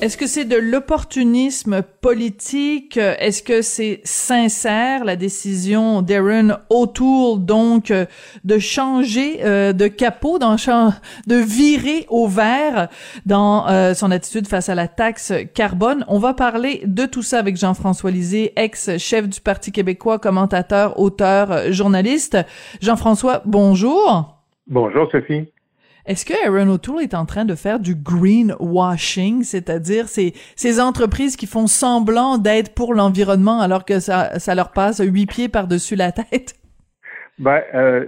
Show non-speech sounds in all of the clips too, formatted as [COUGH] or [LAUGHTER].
Est-ce que c'est de l'opportunisme politique? Est-ce que c'est sincère, la décision d'Aaron O'Toole, donc, de changer euh, de capot, de virer au vert dans euh, son attitude face à la taxe carbone? On va parler de tout ça avec Jean-François Lisée, ex-chef du Parti québécois, commentateur, auteur, journaliste. Jean-François, bonjour. Bonjour, Sophie. Est-ce que Aaron O'Toole est en train de faire du greenwashing, c'est-à-dire ces, ces entreprises qui font semblant d'être pour l'environnement alors que ça, ça leur passe huit pieds par-dessus la tête? Ben, euh,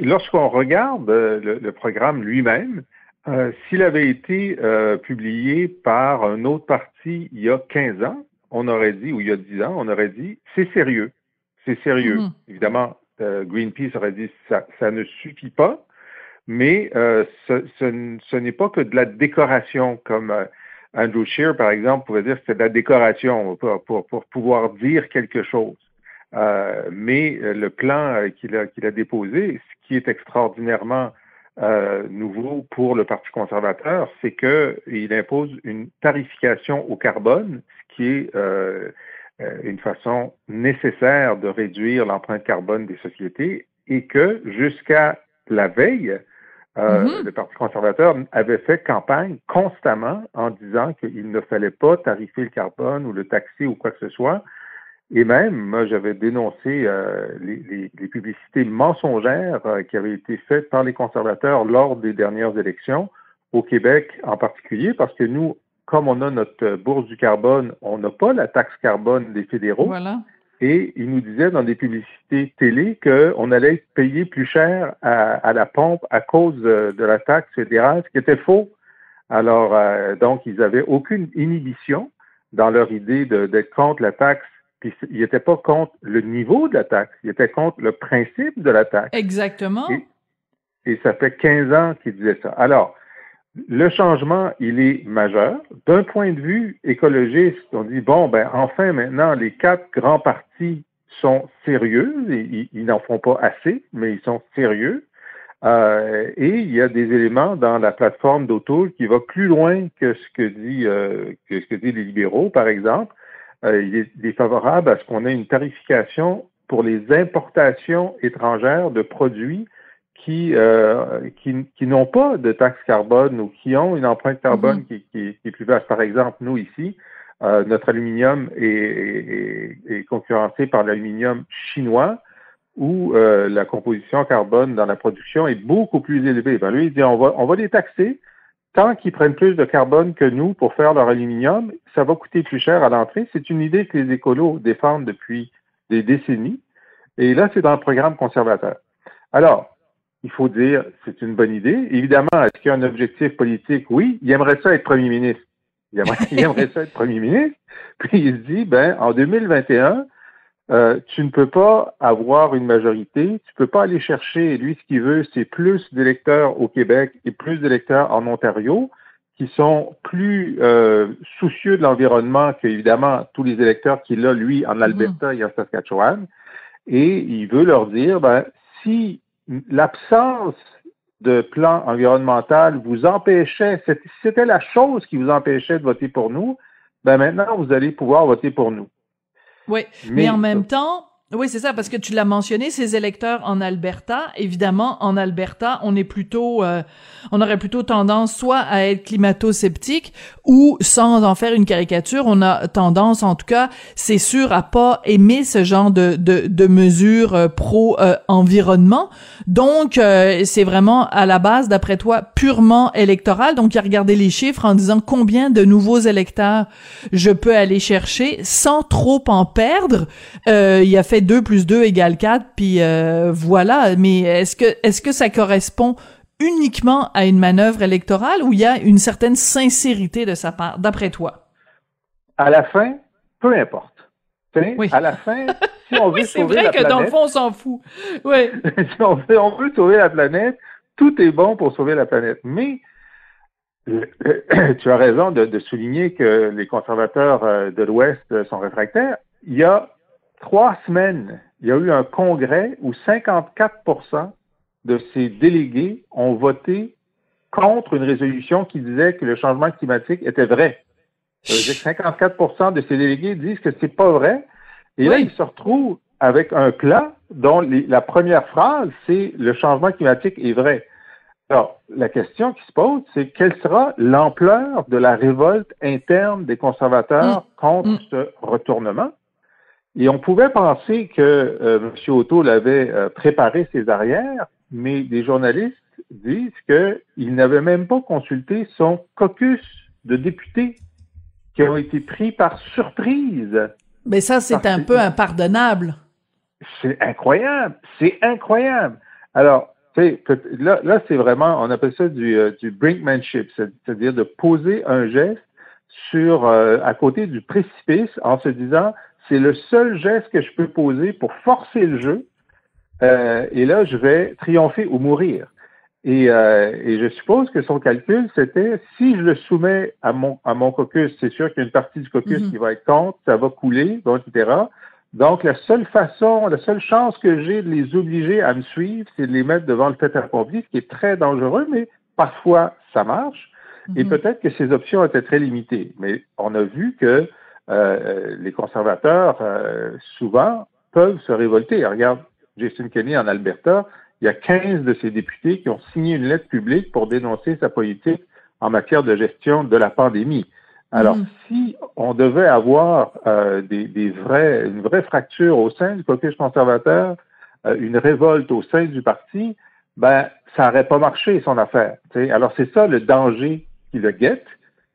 lorsqu'on regarde euh, le, le, programme lui-même, euh, s'il avait été euh, publié par un autre parti il y a 15 ans, on aurait dit, ou il y a 10 ans, on aurait dit, c'est sérieux. C'est sérieux. Mhm. Évidemment, Greenpeace aurait dit, ça, ça ne suffit pas. Mais euh, ce, ce, n'est pas que de la décoration, comme euh, Andrew Scheer, par exemple, pouvait dire que c'est de la décoration pour, pour, pour pouvoir dire quelque chose. Euh, mais euh, le plan euh, qu'il a, qu'il a déposé, ce qui est extraordinairement euh, nouveau pour le Parti conservateur, c'est qu'il impose une tarification au carbone, ce qui est une façon nécessaire de réduire l'empreinte carbone des sociétés, et que jusqu'à la veille, euh, Mhm. le Parti conservateur avait fait campagne constamment en disant qu'il ne fallait pas tarifer le carbone ou le taxer ou quoi que ce soit. Et même, moi, j'avais dénoncé euh, les, les- les publicités mensongères euh, qui avaient été faites par les conservateurs lors des dernières élections, au Québec en particulier, parce que nous, comme on a notre bourse du carbone, on n'a pas la taxe carbone des fédéraux. Voilà. Et il nous disait dans des publicités télé qu'on allait payer plus cher à, à la pompe à cause de, de la taxe fédérale, ce qui était faux. Alors, euh, donc, ils avaient aucune inhibition dans leur idée d'être contre la taxe. Puis, ils n'étaient pas contre le niveau de la taxe, ils étaient contre le principe de la taxe. Exactement. Et, et ça fait 15 ans qu'ils disaient ça. Alors, le changement, il est majeur. D'un point de vue écologiste, on dit, bon, ben, enfin, maintenant, les quatre grands partis sont sérieux. Ils n'en font pas assez, mais ils sont sérieux. Euh, et il y a des éléments dans la plateforme d'Auto qui va plus loin que ce que dit euh, que ce que disent les libéraux, par exemple. Euh, il, est, il est favorable à ce qu'on ait une tarification pour les importations étrangères de produits qui, euh, qui, qui n'ont pas de taxe carbone ou qui ont une empreinte carbone Mhm. qui, qui, qui est plus vaste. Par exemple, nous ici, euh, notre aluminium est, est, est concurrencé par l'aluminium chinois où euh, la composition carbone dans la production est beaucoup plus élevée. Ben lui, il dit on va, on va les taxer tant qu'ils prennent plus de carbone que nous pour faire leur aluminium, ça va coûter plus cher à l'entrée. C'est une idée que les écolos défendent depuis des décennies. Et là, c'est dans le programme conservateur. Alors, il faut dire, c'est une bonne idée. Évidemment, est-ce qu'il y a un objectif politique? Oui, il aimerait ça être premier ministre. Il aimerait, [LAUGHS] il aimerait ça être premier ministre. Puis il se dit, ben, en 2021, euh, tu ne peux pas avoir une majorité, tu peux pas aller chercher, lui, ce qu'il veut, c'est plus d'électeurs au Québec et plus d'électeurs en Ontario qui sont plus euh, soucieux de l'environnement que, évidemment, tous les électeurs qu'il a, lui, en Alberta et en Saskatchewan. Et il veut leur dire, ben, si l'absence de plan environnemental vous empêchait, c'était- si c'était la chose qui vous empêchait de voter pour nous, ben maintenant, vous allez pouvoir voter pour nous. Oui, mais, en même temps, oui, c'est ça, parce que tu l'as mentionné, ces électeurs en Alberta, évidemment, en Alberta, on est plutôt, euh, on aurait plutôt tendance soit à être climato-sceptique ou, sans en faire une caricature, on a tendance, en tout cas, c'est sûr, à pas aimer ce genre de, de, de mesures euh, pro-environnement. Donc, euh, c'est vraiment, à la base, d'après toi, purement électoral. Donc, il a regardé les chiffres en disant combien de nouveaux électeurs je peux aller chercher sans trop en perdre. Euh, il a fait fait 2 plus 2 égale 4, puis euh, voilà. Mais est-ce que est-ce que ça correspond uniquement à une manœuvre électorale ou il y a une certaine sincérité de sa part, d'après toi? À la fin, peu importe. Oui. À la fin, si on [LAUGHS] veut sauver la planète... c'est vrai que dans le fond, on s'en fout. Oui. [LAUGHS] si on veut, on veut sauver la planète, tout est bon pour sauver la planète. Mais [CLEARS THROAT] tu as raison de, souligner que les conservateurs euh, de l'Ouest sont réfractaires. Il y a trois semaines, il y a eu un congrès où 54% de ces délégués ont voté contre une résolution qui disait que le changement climatique était vrai. Ça veut dire que 54% de ces délégués disent que c'est pas vrai. Et là, ils se retrouvent avec un plat dont la première phrase, c'est le changement climatique est vrai. Alors, la question qui se pose, c'est quelle sera l'ampleur de la révolte interne des conservateurs mm. contre mm. ce retournement? Et on pouvait penser que euh, M. Otto l'avait euh, préparé ses arrières, mais des journalistes disent qu'il n'avait même pas consulté son caucus de députés qui ont été pris par surprise. Mais ça, c'est un peu impardonnable. C'est incroyable, c'est incroyable. Alors, là, là c'est vraiment, on appelle ça du, euh, du brinkmanship, c'est-à-dire de poser un geste sur, à côté du précipice en se disant, c'est le seul geste que je peux poser pour forcer le jeu, euh, et là, je vais triompher ou mourir. Et, et, je suppose que son calcul, c'était si je le soumets à mon, à mon caucus, c'est sûr qu'il y a une partie du caucus mm-hmm. qui va être contre, ça va couler, etc. Donc, la seule façon, la seule chance que j'ai de les obliger à me suivre, c'est de les mettre devant le fait accompli, ce qui est très dangereux, mais parfois ça marche. Et mhm. peut-être que ces options étaient très limitées. Mais on a vu que euh, les conservateurs, euh, souvent, peuvent se révolter. regarde, Jason Kenney en Alberta, il y a 15 de ses députés qui ont signé une lettre publique pour dénoncer sa politique en matière de gestion de la pandémie. Alors, mm. si on devait avoir euh, des, des, vrais, une vraie fracture au sein du caucus conservateur, euh, une révolte au sein du parti, ben, ça n'aurait pas marché son affaire. Alors, c'est ça le danger qui le guette,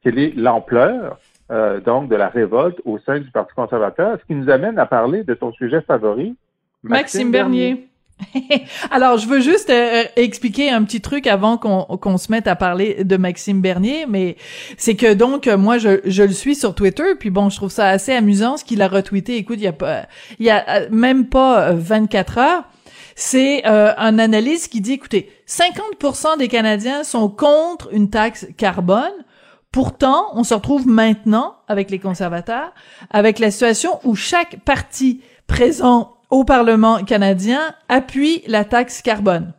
quelle est l'ampleur euh, donc de la révolte au sein du Parti conservateur, ce qui nous amène à parler de ton sujet favori, Maxime, Bernier. [LAUGHS] Alors, je veux juste euh, expliquer un petit truc avant qu'on se mette à parler de Maxime Bernier, mais c'est que donc moi je, je, le suis sur Twitter, puis bon, je trouve ça assez amusant ce qu'il a retweeté. Écoute, il y a pas, il y a euh, même pas 24 euh, heures. C'est un analyste qui dit, écoutez, 50% des Canadiens sont contre une taxe carbone. Pourtant, on se retrouve maintenant avec les conservateurs, avec la situation où chaque parti présent au Parlement canadien appuie la taxe carbone.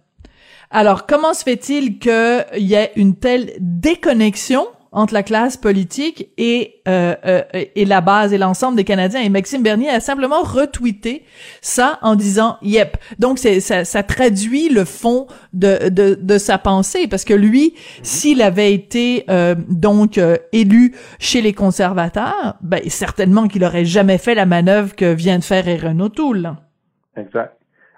Alors, comment se fait-il qu'il y ait une telle déconnexion entre la classe politique et euh, euh, et la base et l'ensemble des Canadiens. Et Maxime Bernier a simplement retweeté ça en disant yep. Donc ça, traduit le fond de, de, de sa pensée parce que lui, s'il avait été euh, donc élu chez les conservateurs, ben certainement qu'il aurait jamais fait la manœuvre que vient de faire Erin O'Toole. Exact.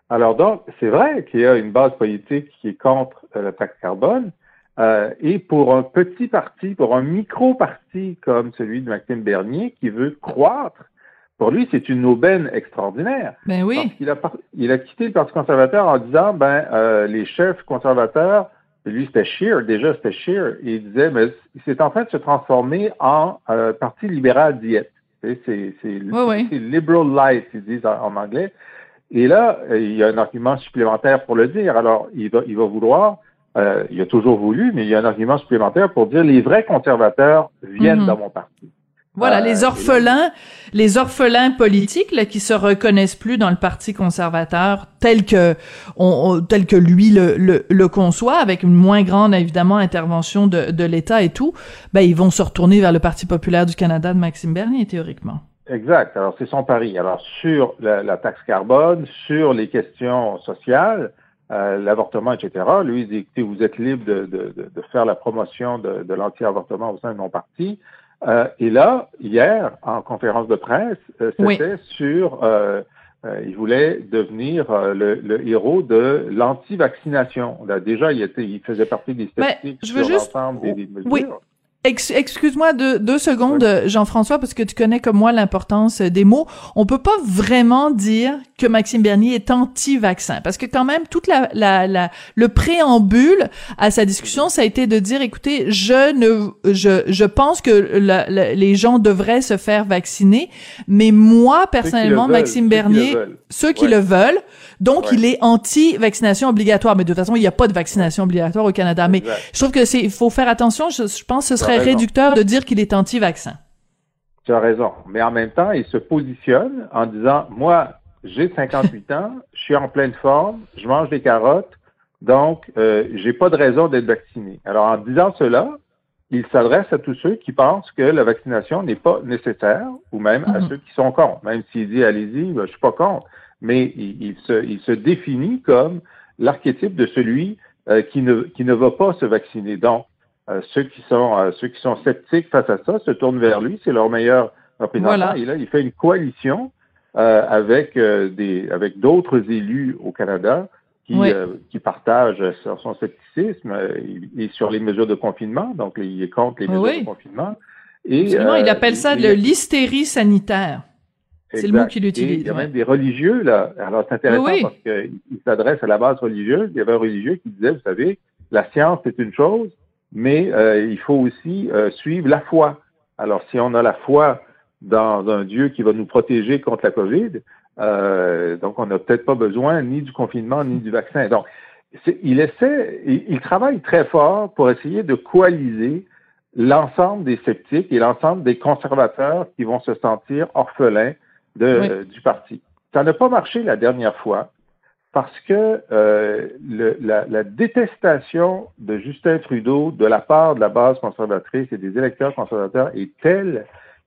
Alors donc, c'est vrai qu'il y a une base politique qui est contre la taxe carbone, euh, et pour un petit parti, pour un micro-parti comme celui de Maxime Bernier qui veut croître, pour lui, c'est une aubaine extraordinaire. Ben oui. Parce qu'il a, il a quitté le Parti conservateur en disant, ben, euh, les chefs conservateurs, lui, c'était Scheer, déjà, c'était Scheer, et il disait, mais c'est en train de se transformer en euh, Parti libéral diète. C'est, c'est, oui, liberal life, ils disent en, en, anglais. Et là, il y a un argument supplémentaire pour le dire. Alors, il va, il va vouloir euh, il a toujours voulu, mais il y a un argument supplémentaire pour dire les vrais conservateurs viennent mhm. dans mon parti. Voilà, les euh, orphelins, les orphelins politiques là, qui se reconnaissent plus dans le parti conservateur tel que on, tel que lui le, le, le, conçoit, avec une moins grande évidemment intervention de, de l'État et tout, ben ils vont se retourner vers le Parti populaire du Canada de Maxime Bernier théoriquement. Exact. Alors c'est son pari. Alors sur la, la taxe carbone, sur les questions sociales, euh, l'avortement, etc. Lui, il dit, écoutez, vous êtes libre de, de, de faire la promotion de, de l'anti-avortement au sein de mon parti. Euh, et là, hier, en conférence de presse, euh, c'était sur, euh, il voulait devenir le, le, héros de l'anti-vaccination. Déjà, il, était, il faisait partie des statistiques sur l'ensemble des, des, mesures. Oui. Excuse-moi deux, deux secondes, Jean-François, parce que tu connais comme moi l'importance des mots. On peut pas vraiment dire que Maxime Bernier est anti-vaccin parce que quand même toute la, la, la, le préambule à sa discussion ça a été de dire écoutez je ne je je pense que les gens devraient se faire vacciner mais moi personnellement Maxime Bernier ceux qui le veulent donc il est anti-vaccination obligatoire mais de toute façon il n'y a pas de vaccination obligatoire au Canada mais je trouve que c'est il faut faire attention je, je pense que ce serait réducteur de dire qu'il est anti-vaccin tu as raison. Mais en même temps, il se positionne en disant, moi, j'ai 58 ans, je suis en pleine forme, je mange des carottes, donc euh, j'ai pas de raison d'être vacciné. Alors en disant cela, il s'adresse à tous ceux qui pensent que la vaccination n'est pas nécessaire, ou même à mhm. ceux qui sont contre. Même s'il dit allez-y, ben, je suis pas contre, mais il, se, il se, définit comme l'archétype de celui euh, qui, ne, qui ne va pas se vacciner. Donc, euh, ceux qui sont euh, ceux qui sont sceptiques face à ça se tournent vers lui, c'est leur meilleur représentant. Et là, il fait une coalition euh, avec des avec d'autres élus au Canada qui, qui partagent son scepticisme et, sur les mesures de confinement. Donc, il est contre les mesures de confinement. Et, il appelle ça de l'hystérie sanitaire. C'est le mot qu'il utilise. il y a même des religieux, là. Alors, c'est intéressant parce qu'il s'adresse à la base religieuse. Il y avait un religieux qui disait, vous savez, la science, c'est une chose, mais euh, il faut aussi euh, suivre la foi. Alors, si on a la foi dans un Dieu qui va nous protéger contre la COVID, euh, donc on n'a peut-être pas besoin ni du confinement ni du vaccin. Donc, il essaie, il, travaille très fort pour essayer de coaliser l'ensemble des sceptiques et l'ensemble des conservateurs qui vont se sentir orphelins de, du parti. Ça n'a pas marché la dernière fois parce que euh, le, la, la, détestation de Justin Trudeau de la part de la base conservatrice et des électeurs conservateurs est telle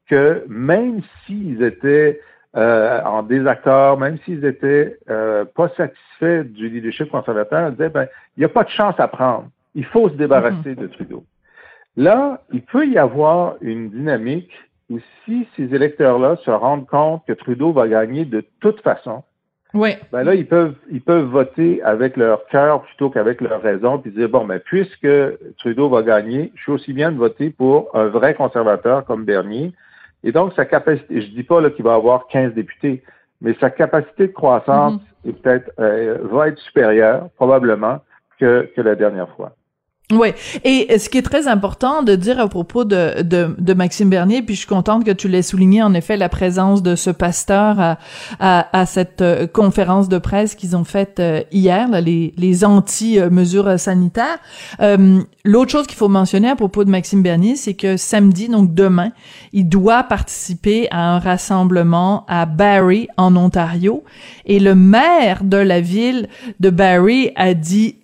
que même s'ils étaient euh, en désaccord, même s'ils étaient euh, pas satisfaits du leadership conservateur, ils disaient ben il n'y a pas de chance à prendre, il faut se débarrasser de Trudeau. Là, il peut y avoir une dynamique où si ces électeurs-là se rendent compte que Trudeau va gagner de toute façon, oui. Ben là, ils peuvent, ils peuvent voter avec leur cœur plutôt qu'avec leur raison, puis dire bon, ben puisque Trudeau va gagner, je suis aussi bien de voter pour un vrai conservateur comme Bernier. Et donc sa capacité, je dis pas là qu'il va avoir 15 députés, mais sa capacité de croissance mm-hmm. est peut-être euh, va être supérieure probablement que, que la dernière fois. Oui, et ce qui est très important de dire à propos de, de, de, Maxime Bernier, puis je suis contente que tu l'aies souligné, en effet, la présence de ce pasteur à, à, à cette euh, conférence de presse qu'ils ont faite euh, hier, là, les, les anti-mesures sanitaires. Euh, L'autre chose qu'il faut mentionner à propos de Maxime Bernier, c'est que samedi, donc demain, il doit participer à un rassemblement à Barrie, en Ontario, et le maire de la ville de Barrie a dit,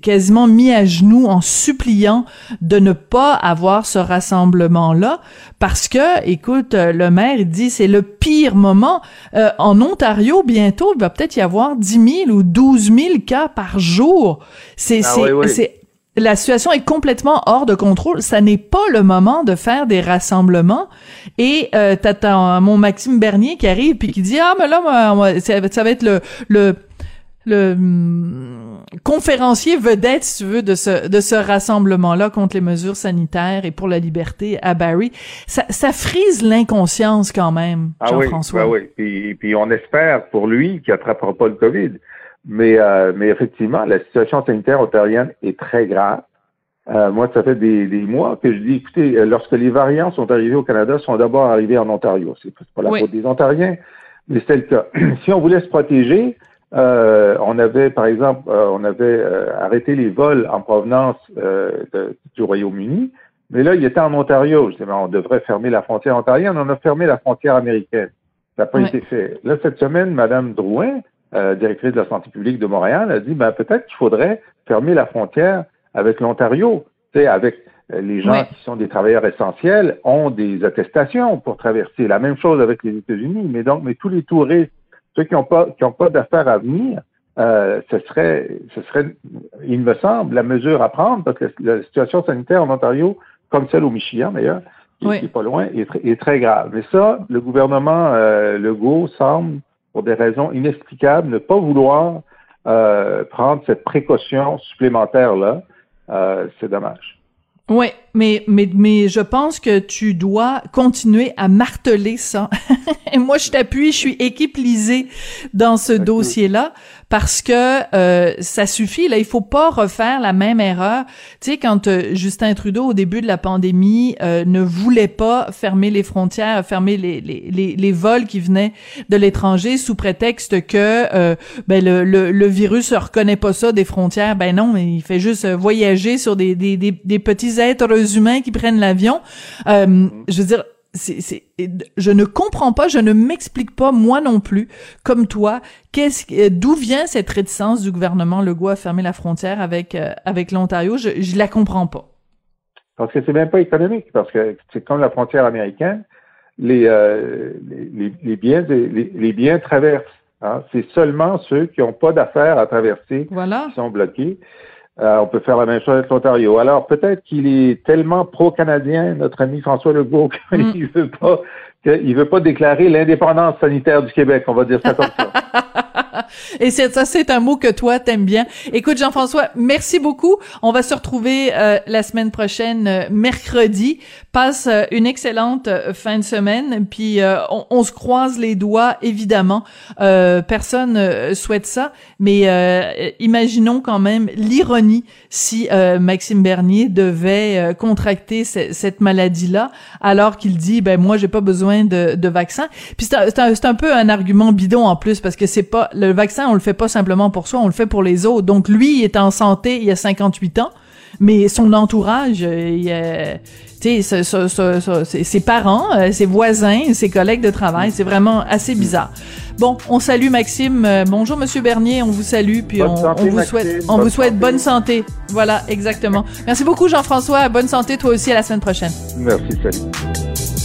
quasiment mis à genoux en suppliant de ne pas avoir ce rassemblement-là parce que, écoute, euh, le maire il dit c'est le pire moment. Euh, en Ontario, bientôt, il va peut-être y avoir 10 000 ou 12 000 cas par jour. C'est, ah c'est, la situation est complètement hors de contrôle. Ça n'est pas le moment de faire des rassemblements. Et euh, t'as mon Maxime Bernier qui arrive puis qui dit ah mais là ça, va être le le le hum, conférencier vedette, si tu veux, de ce, de ce rassemblement-là contre les mesures sanitaires et pour la liberté à Barry. Ça, ça frise l'inconscience quand même, ah Jean-François. Oui, oui. Puis, puis on espère pour lui qu'il attrapera pas le COVID. Mais, euh, mais effectivement, la situation sanitaire ontarienne est très grave. Euh, moi, ça fait des, des, mois que je dis, écoutez, euh, lorsque les variants sont arrivés au Canada, sont d'abord arrivés en Ontario. C'est pas la faute des Ontariens, mais c'est le cas. [CLEARS THROAT] si on voulait se protéger, euh, on avait, par exemple, euh, on avait euh, arrêté les vols en provenance du Royaume-Uni, mais là, il était en Ontario. Je disais, on devrait fermer la frontière ontarienne. On a fermé la frontière américaine. Ça n'a pas été fait. Là, cette semaine, Mme Drouin, directrice de la santé publique de Montréal, a dit, ben, peut-être qu'il faudrait fermer la frontière avec l'Ontario. Tu sais, avec les gens qui sont des travailleurs essentiels ont des attestations pour traverser. La même chose avec les États-Unis. Mais donc, mais tous les touristes ceux qui n'ont pas, qui ont pas d'affaires à venir, euh, ce serait, ce serait, il me semble, la mesure à prendre parce que la situation sanitaire en Ontario, comme celle au Michigan d'ailleurs, qui, n'est est pas loin, est, très grave. Mais ça, le gouvernement euh, Legault semble, pour des raisons inexplicables, ne pas vouloir euh, prendre cette précaution supplémentaire là. Euh, c'est dommage. Ouais, mais mais mais je pense que tu dois continuer à marteler ça. [LAUGHS] Et moi, je t'appuie, je suis équipe lisée dans ce dossier-là parce que euh, ça suffit. Là, il faut pas refaire la même erreur. Tu sais, quand euh, Justin Trudeau, au début de la pandémie, euh, ne voulait pas fermer les frontières, fermer les, les, les, les vols qui venaient de l'étranger sous prétexte que ben, le, le, le, virus ne reconnaît pas ça des frontières. Ben non, il fait juste voyager sur des, des, des, des petits êtres humains qui prennent l'avion. je veux dire, c'est, je ne comprends pas, je ne m'explique pas moi non plus, comme toi, qu'est-ce, d'où vient cette réticence du gouvernement Legault à fermer la frontière avec euh, avec l'Ontario? Je, je la comprends pas. Parce que c'est même pas économique, parce que c'est comme la frontière américaine, les euh, les, les, biens les, les biens traversent. Hein. C'est seulement ceux qui n'ont pas d'affaires à traverser qui sont bloqués. Euh, on peut faire la même chose avec l'Ontario. Alors peut-être qu'il est tellement pro-canadien, notre ami François Legault, [LAUGHS] qu'il mm. veut pas qu'il veut pas déclarer l'indépendance sanitaire du Québec. On va dire ça comme ça. [LAUGHS] [LAUGHS] Et c'est ça, c'est un mot que toi t'aimes bien. Écoute, Jean-François, merci beaucoup. On va se retrouver euh, la semaine prochaine, euh, mercredi. Passe euh, une excellente fin de semaine. Puis on, on, se croise les doigts, évidemment. personne souhaite ça, mais imaginons quand même l'ironie si Maxime Bernier devait contracter cette maladie-là, alors qu'il dit, ben moi j'ai pas besoin de, de vaccin. Puis c'est un, un, peu un argument bidon en plus parce que c'est pas le vaccin, on le fait pas simplement pour soi, on le fait pour les autres. Donc lui, il est en santé, il a 58 ans, mais son entourage, il ses parents, euh, ses voisins, ses collègues de travail, c'est vraiment assez bizarre. Bon, on salue Maxime. Euh, bonjour Monsieur Bernier, on vous salue puis on, vous souhaite on vous souhaite bonne santé. Voilà, exactement. Merci beaucoup Jean-François, bonne santé toi aussi à la semaine prochaine. Merci, salut.